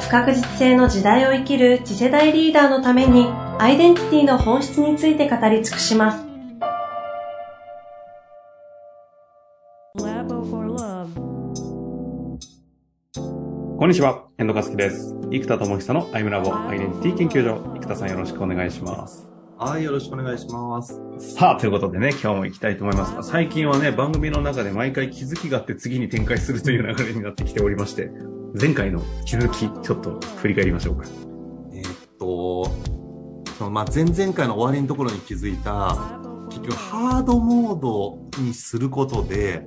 不確実性の時代を生きる次世代リーダーのためにアイデンティティの本質について語り尽くします Labo for Love こんにちは、遠藤和樹です。生田智久のアイムラボアイデンティティ研究所。生田さんよろしくお願いします。はい、よろしくお願いします。さあ、ということでね、今日も行きたいと思いますが、最近はね、番組の中で毎回気づきがあって次に展開するという流れになってきておりまして、前回の気づき、ちょっと振り返りましょうか。えーっと、そのまあ、前々回の終わりのところに気づいた、結局ハードモードにすることで、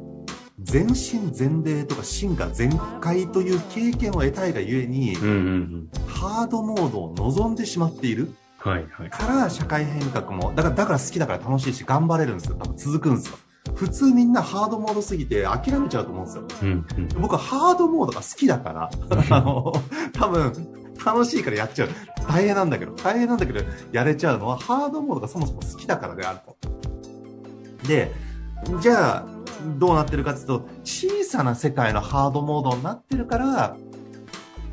全身全霊とか進化全開という経験を得たいがゆえに、うんうんうん。ハードモードを望んでしまっているはいはい。から社会変革も、だから、だから好きだから楽しいし頑張れるんですよ。多分続くんですよ。普通みんなハードモードすぎて諦めちゃうと思うんですよ。うんうん。僕はハードモードが好きだから、あの、多分、楽しいからやっちゃう。大変なんだけど、大変なんだけど、やれちゃうのは、ハードモードがそもそも好きだからであると。で、じゃあ、どうなってるかっていうと、小さな世界のハードモードになってるから、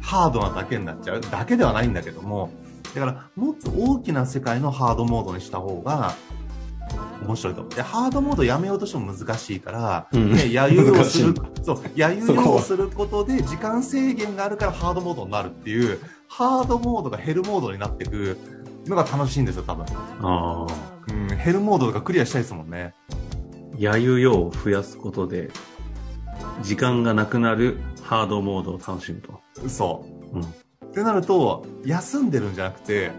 ハードなだけになっちゃう。だけではないんだけども、だから、もっと大きな世界のハードモードにした方が、面白いと。で、ハードモードやめようとしても難しいから、うんね、やゆをするそう、やゆをすることで時間制限があるからハードモードになるっていう、ハードモードがヘルモードになっていくのが楽しいんですよ、多分。ああ。うん、ヘルモードとかクリアしたいですもんね。やゆよを増やすことで、時間がなくなるハードモードを楽しむと。そう。うんってなると、休んでるんじゃなくて、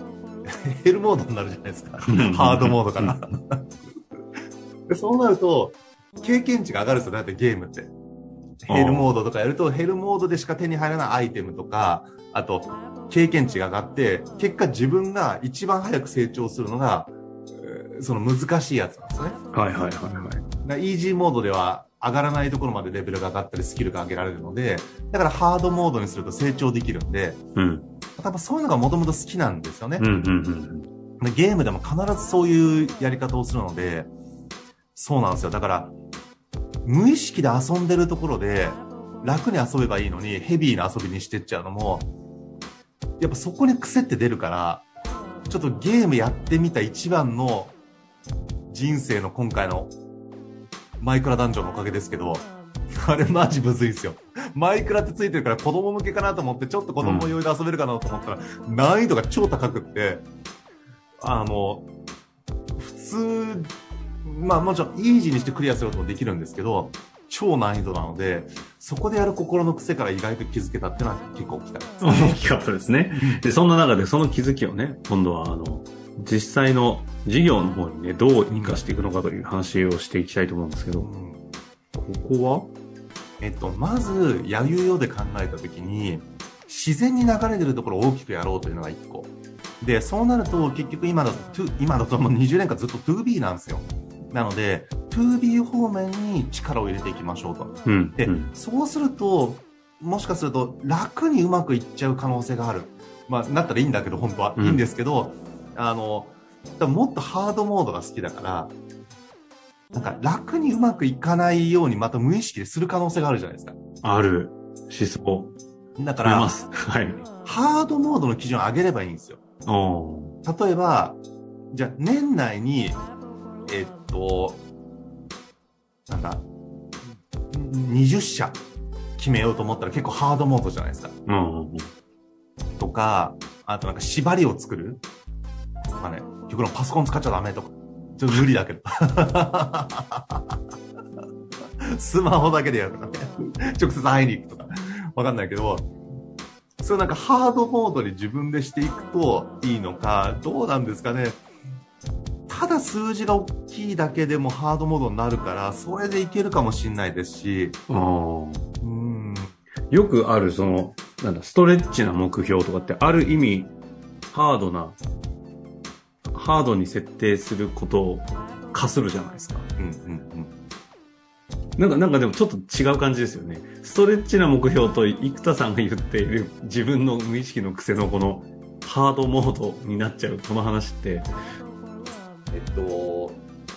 ヘルモードになるじゃないですか。ハードモードから。でそうなると、経験値が上がるんですよ、だってゲームって。ヘルモードとかやると、ヘルモードでしか手に入らないアイテムとか、あと、経験値が上がって、結果自分が一番早く成長するのが、えーその難しいやつなんですよね。はいはいはいはい。イージーモードでは上がらないところまでレベルが上がったりスキルが上げられるので、だからハードモードにすると成長できるんで、うん。多分そういうのがもともと好きなんですよねうん。うんうんでゲームでも必ずそういうやり方をするので、そうなんですよ。だから、無意識で遊んでるところで、楽に遊べばいいのに、ヘビーな遊びにしてっちゃうのも、やっぱそこに癖って出るから、ちょっとゲームやってみた一番の人生の今回のマイクラダンジョンのおかげですけど、あれマジむずいですよ。マイクラってついてるから子供向けかなと思って、ちょっと子供用で遊べるかなと思ったら、難易度が超高くって、あの、普通、まあもちろんイージーにしてクリアすることもできるんですけど、超難易度なので、そこでやる心の癖から意外と気づけたっていうのは結構大きかったですうん。大きかったですね。で、そんな中でその気づきをね、今度はあの、実際の事業の方にね、どう活かしていくのかという話をしていきたいと思うんですけど、うんここえっと、まず、やゆよで考えたときに、自然に流れてるところを大きくやろうというのが一個。で、そうなると、結局今だと、2今だともう20年間ずっと 2B なんですよ。なので、2B 方面に力を入れていきましょうと。はうん。で、うんそうすると、もしかすると楽にうまくいっちゃう可能性がある。まあ、なったらいいんだけど、本当は。うんいいんですけど、あの、もっとハードモードが好きだから、なんか楽にうまくいかないようにまた無意識でする可能性があるじゃないですか。ある思想。だから。はい。ハードモードの基準を上げればいいんですよ。お例えば、じゃあ年内に、えっと、なんだ、20社決めようと思ったら結構ハードモードじゃないですか。ーうん。とか、あとなんか縛りを作る。まあね、極論パソコン使っちゃダメとか。ちょっと無理だけど。スマホだけでやるとかね。直接会いに行くとか。わかんないけど、そうなんかハードモードに自分でしていくといいのか、どうなんですかね。ただ数字が大きいだけでもハードモードになるから、それでいけるかもしれないですし、うん、よくある、その、なんだ、ストレッチな目標とかって、ある意味、ハードな、ハードに設定することを課するじゃないですか。うんうんなんか、なんかでもちょっと違う感じですよね。ストレッチな目標と生田さんが言っている自分の無意識の癖のこのハードモードになっちゃうこの話って、えっと、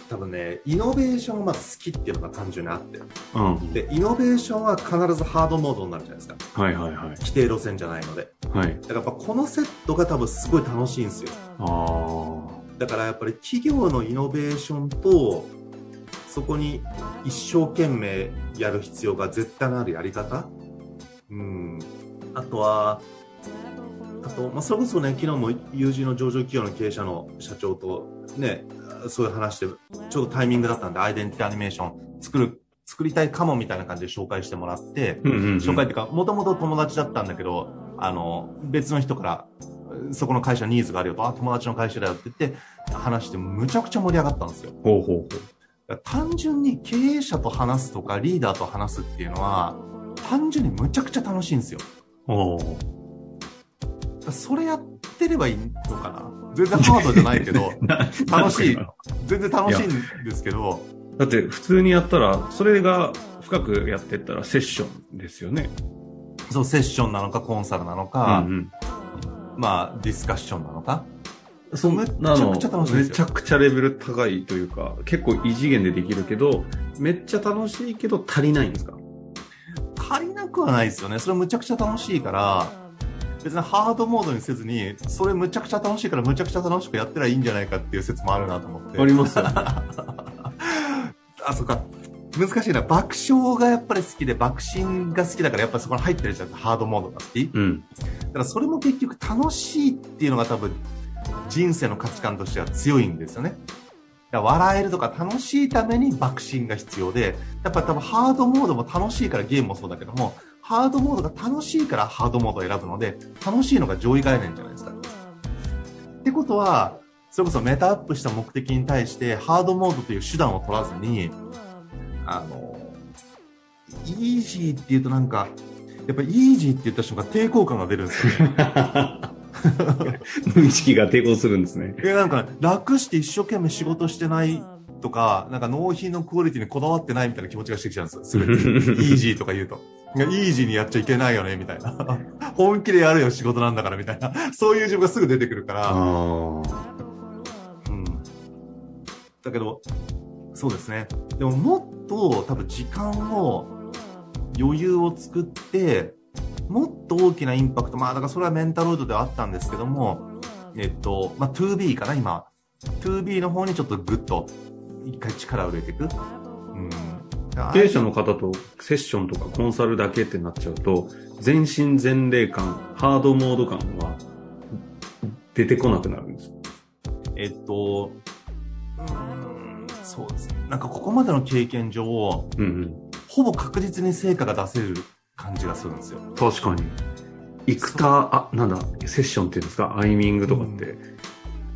多分ね、イノベーションがまず好きっていうのが単純にあって。うん。で、イノベーションは必ずハードモードになるじゃないですか。はいはいはい。規定路線じゃないので。はい。だからやっぱこのセットが多分すごい楽しいんですよ。あだからやっぱり企業のイノベーションと、そこに一生懸命やる必要が絶対あるやり方。うん。あとは、あと、まあ、それこそね、昨日も友人の上場企業の経営者の社長とね、そういう話で、ちょうどタイミングだったんで、アイデンティティアニメーション作る、作りたいかもみたいな感じで紹介してもらって、あ。うんうん、うん。紹介っていうか、もともと友達だったんだけど、あの、別の人から、そこの会社ニーズがあるよと、あ、友達の会社だよって言って、話してむちゃくちゃ盛り上がったんですよ。ほうほうほだから単純に経営者と話すとか、リーダーと話すっていうのは、単純にむちゃくちゃ楽しいんですよ。う。おそれやってればいいのかな？全然ハードじゃないけど、楽しい全然楽しいんですけど、だって普通にやったら、それが深くやってったらセッションですよね。そう、セッションなのか、コンサルなのうか、んまあ、ディスカッションなのか。うん。そめっちゃくちゃ楽しいめちゃくちゃレベル高いというか、結構異次元でできるけど、めっちゃ楽しいけど足りないんですか？足りなくはないですよね。それむちゃくちゃ楽しいから、別にハードモードにせずに、それむちゃくちゃ楽しいからむちゃくちゃ楽しくやったらいいんじゃないかっていう説もあるなと思って。ありますよね。あ、そっか。難しいな。爆笑がやっぱり好きで、爆心が好きだからやっぱりそこに入ってるじゃん。ハードモードが好き。うん。だからそれも結局楽しいっていうのが多分人生の価値観としては強いんですよね。笑えるとか楽しいために爆心が必要で、やっぱ多分ハードモードも楽しいからゲームもそうだけども、ハードモードが楽しいからハードモードを選ぶので、楽しいのが上位概念じゃないですか。ってことは、それこそメタアップした目的に対してハードモードという手段を取らずに、あの、イージーっていうとなんか、やっぱイージーって言った瞬間抵抗感が出るんですよね。無意識が抵抗するんですね。いやなんかね、楽して一生懸命仕事してないとか、なんか納品のクオリティにこだわってないみたいな気持ちがしてきちゃうんですよ。すべて。イージーとか言うと。いやイージーにやっちゃいけないよね、みたいな。本気でやるよ、仕事なんだから、みたいな。そういう自分がすぐ出てくるから。あうん。だけど、そうですね。でももっと多分時間を、余裕を作って、もっと大きなインパクト、まあだからそれはメンタロイドではあったんですけども、えっと、まあ 2B かな、今。2B の方にちょっとグッと、一回力を入れていく。うん。経営者の方とセッションとかコンサルだけってなっちゃうと、全身全霊感、ハードモード感は出てこなくなるんです。えっと、うーん、そうですね。なんかここまでの経験上、うんうん。ほぼ確実に成果が出せる感じがするんですよ。確かに。生田、あ、なんだ、セッションっていうんですか、アイミングとかって、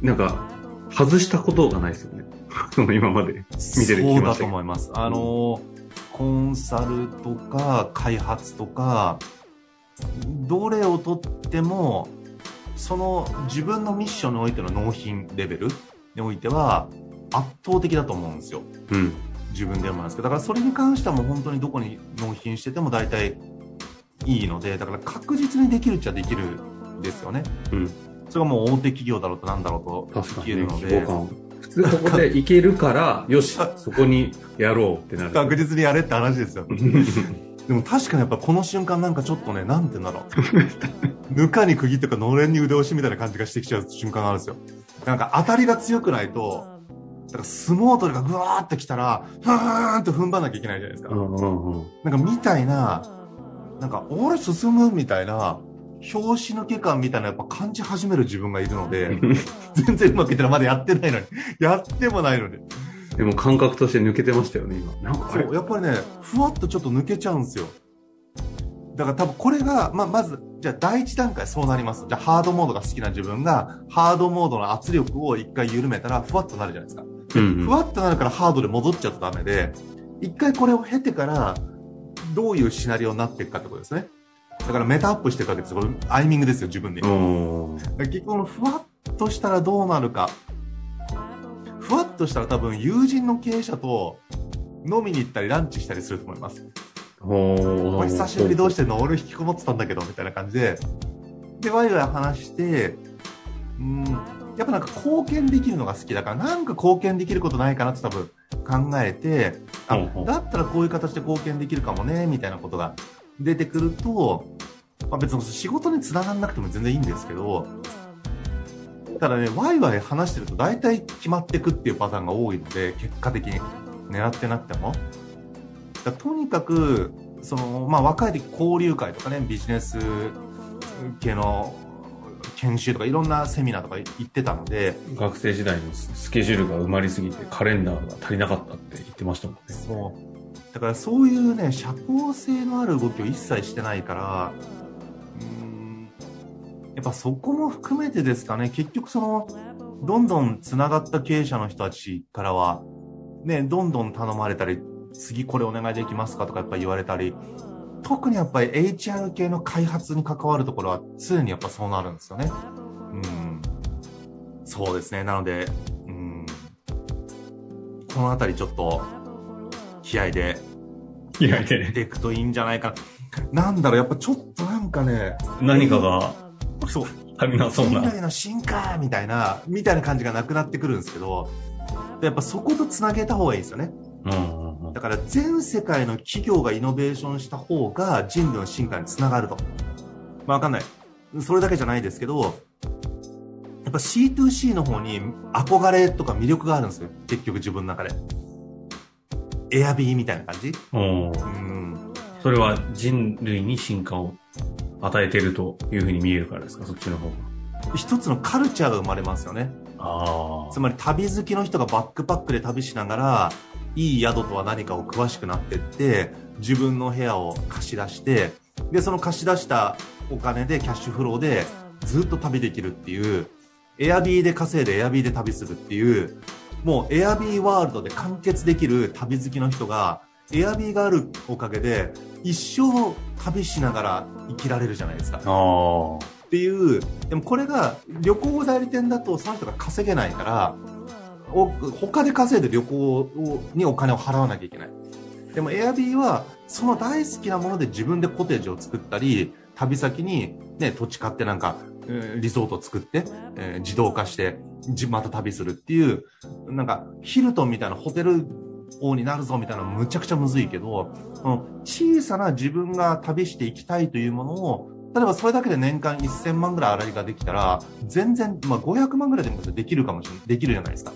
なんか、外したことがないですよね。そ の今まで見てて聞そうだと。思います。あの、コンサルとか開発とか、どれをとっても、その自分のミッションにおいての納品レベルにおいては圧倒的だと思うんですよ。うん。自分で思いますけど。だからそれに関してはもう本当にどこに納品してても大体いいので、だから確実にできるっちゃできるんですよね。うん。それがもう大手企業だろうとなんだろうと確かにね、できるので。普通ここでいけるから、よし、そこにやろうってなる。確実にやれって話ですよ。でも確かにやっぱこの瞬間なんかちょっとね、なんて言うんだろう。ぬかに釘とかのれんに腕押しみたいな感じがしてきちゃう瞬間があるんですよ。なんか当たりが強くないと、だから相撲取りがぐわーってきたら、ふーんって踏ん張んなきゃいけないじゃないですか。うんうんうん。なんかみたいな、なんか俺進むみたいな、拍子抜け感みたいなやっぱ感じ始める自分がいるので、全然うまくいってない。まだやってないのに。やってもないのに。でも感覚として抜けてましたよね、今。なんかそう、やっぱりね、ふわっとちょっと抜けちゃうんですよ。だから多分これが、まあ、まず、じゃあ第一段階そうなります。じゃあハードモードが好きな自分が、ハードモードの圧力を一回緩めたら、ふわっとなるじゃないですか。うんうんふわっとなるからハードで戻っちゃうとダメで、一回これを経てから、どういうシナリオになっていくかってことですね。だからメタアップしていくわけですよ。これアイミングですよ、自分で。結局ふわっとしたらどうなるか。ふわっとしたら多分友人の経営者と飲みに行ったりランチしたりすると思います。お久しぶりどうしてんの？俺引きこもってたんだけど、みたいな感じで。で、ワイワイ話して、うん、やっぱなんか貢献できるのが好きだから、なんか貢献できることないかなって多分考えて、あだったらこういう形で貢献できるかもね、みたいなことが出てくると、まあ別に仕事に繋がんなくても全然いいんですけど、ただね、ワイワイ話してると大体決まってくっていうパターンが多いので、結果的に。狙ってなくても。だとにかく、その、まあ若い時交流会とかね、ビジネス系の研修とかいろんなセミナーとか行ってたので、学生時代のスケジュールが埋まりすぎてカレンダーが足りなかったって言ってましたもんね。そう。だからそういうね、社交性のある動きを一切してないから、うん、やっぱそこも含めてですかね、結局その、どんどん繋がった経営者の人たちからは、ね、どんどん頼まれたり、次これお願いできますかとかやっぱ言われたり、特にやっぱり HR 系の開発に関わるところは常にやっぱそうなるんですよね。うん。そうですね。なので、うん。このあたりちょっと、気合でいやいやていくといいんじゃないかな。なんだろう、やっぱちょっとなんかね、何かがそう、足りなそうな。人類の進化みたいな、みたいな感じがなくなってくるんですけど、やっぱそことつなげた方がいいですよね。うんうんうんだから全世界の企業がイノベーションした方が人類の進化につながると。まあわかんない。それだけじゃないですけど、やっぱ C2C の方に憧れとか魅力があるんですよ。結局自分の中で。エアビーみたいな感じ？うん。それは人類に進化を与えてるというふうに見えるからですか？そっちの方が。一つのカルチャーが生まれますよね。あつまり旅好きの人がバックパックで旅しながら、いい宿とは何かを詳しくなってって、自分の部屋を貸し出して、で、その貸し出したお金でキャッシュフローでずっと旅できるっていう、エアビーで稼いでエアビーで旅するっていう、もうエアビーワールドで完結できる旅好きの人が、エアビーがあるおかげで、一生旅しながら生きられるじゃないですか。っていう、でもこれが旅行代理店だとその人が稼げないから、お他で稼いで旅行をにお金を払わなきゃいけない。でも Airb はその大好きなもので自分でコテージを作ったり、旅先にね、土地買ってなんか、えーリゾート作って、えー自動化して、じまた旅するっていう、なんか、ヒルトンみたいなホテル王になるぞみたいなのむちゃくちゃむずいけど、小さな自分が旅していきたいというものを、例えばそれだけで年間1000万ぐらい洗いができたら、全然、まあ500万ぐらいでもできるかもしれない、できるじゃないですか。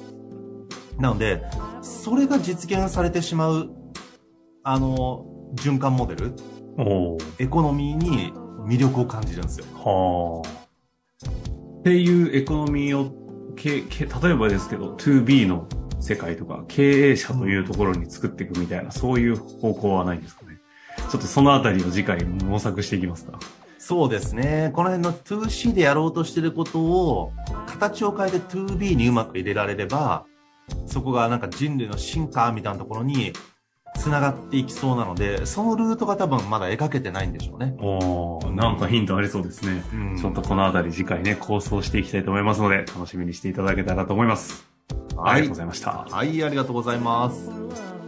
なので、それが実現されてしまう、あの、循環モデル、エコノミーに魅力を感じるんですよ。はあ。っていうエコノミーを、けけ例えばですけど、2B の世界とか、経営者というところに作っていくみたいな、そういう方向はないんですかね。ちょっとそのあたりを次回模索していきますか。そうですね。この辺の 2C でやろうとしてることを、形を変えて 2B にうまく入れられれば、そこがなんか人類の進化みたいなところに繋がっていきそうなので、そのルートが多分まだ描けてないんでしょうね。おーなんかヒントありそうですね。うんちょっとこのあたり次回ね、構想していきたいと思いますので、楽しみにしていただけたらと思います。ありがとうございました。はい、ありがとうございます。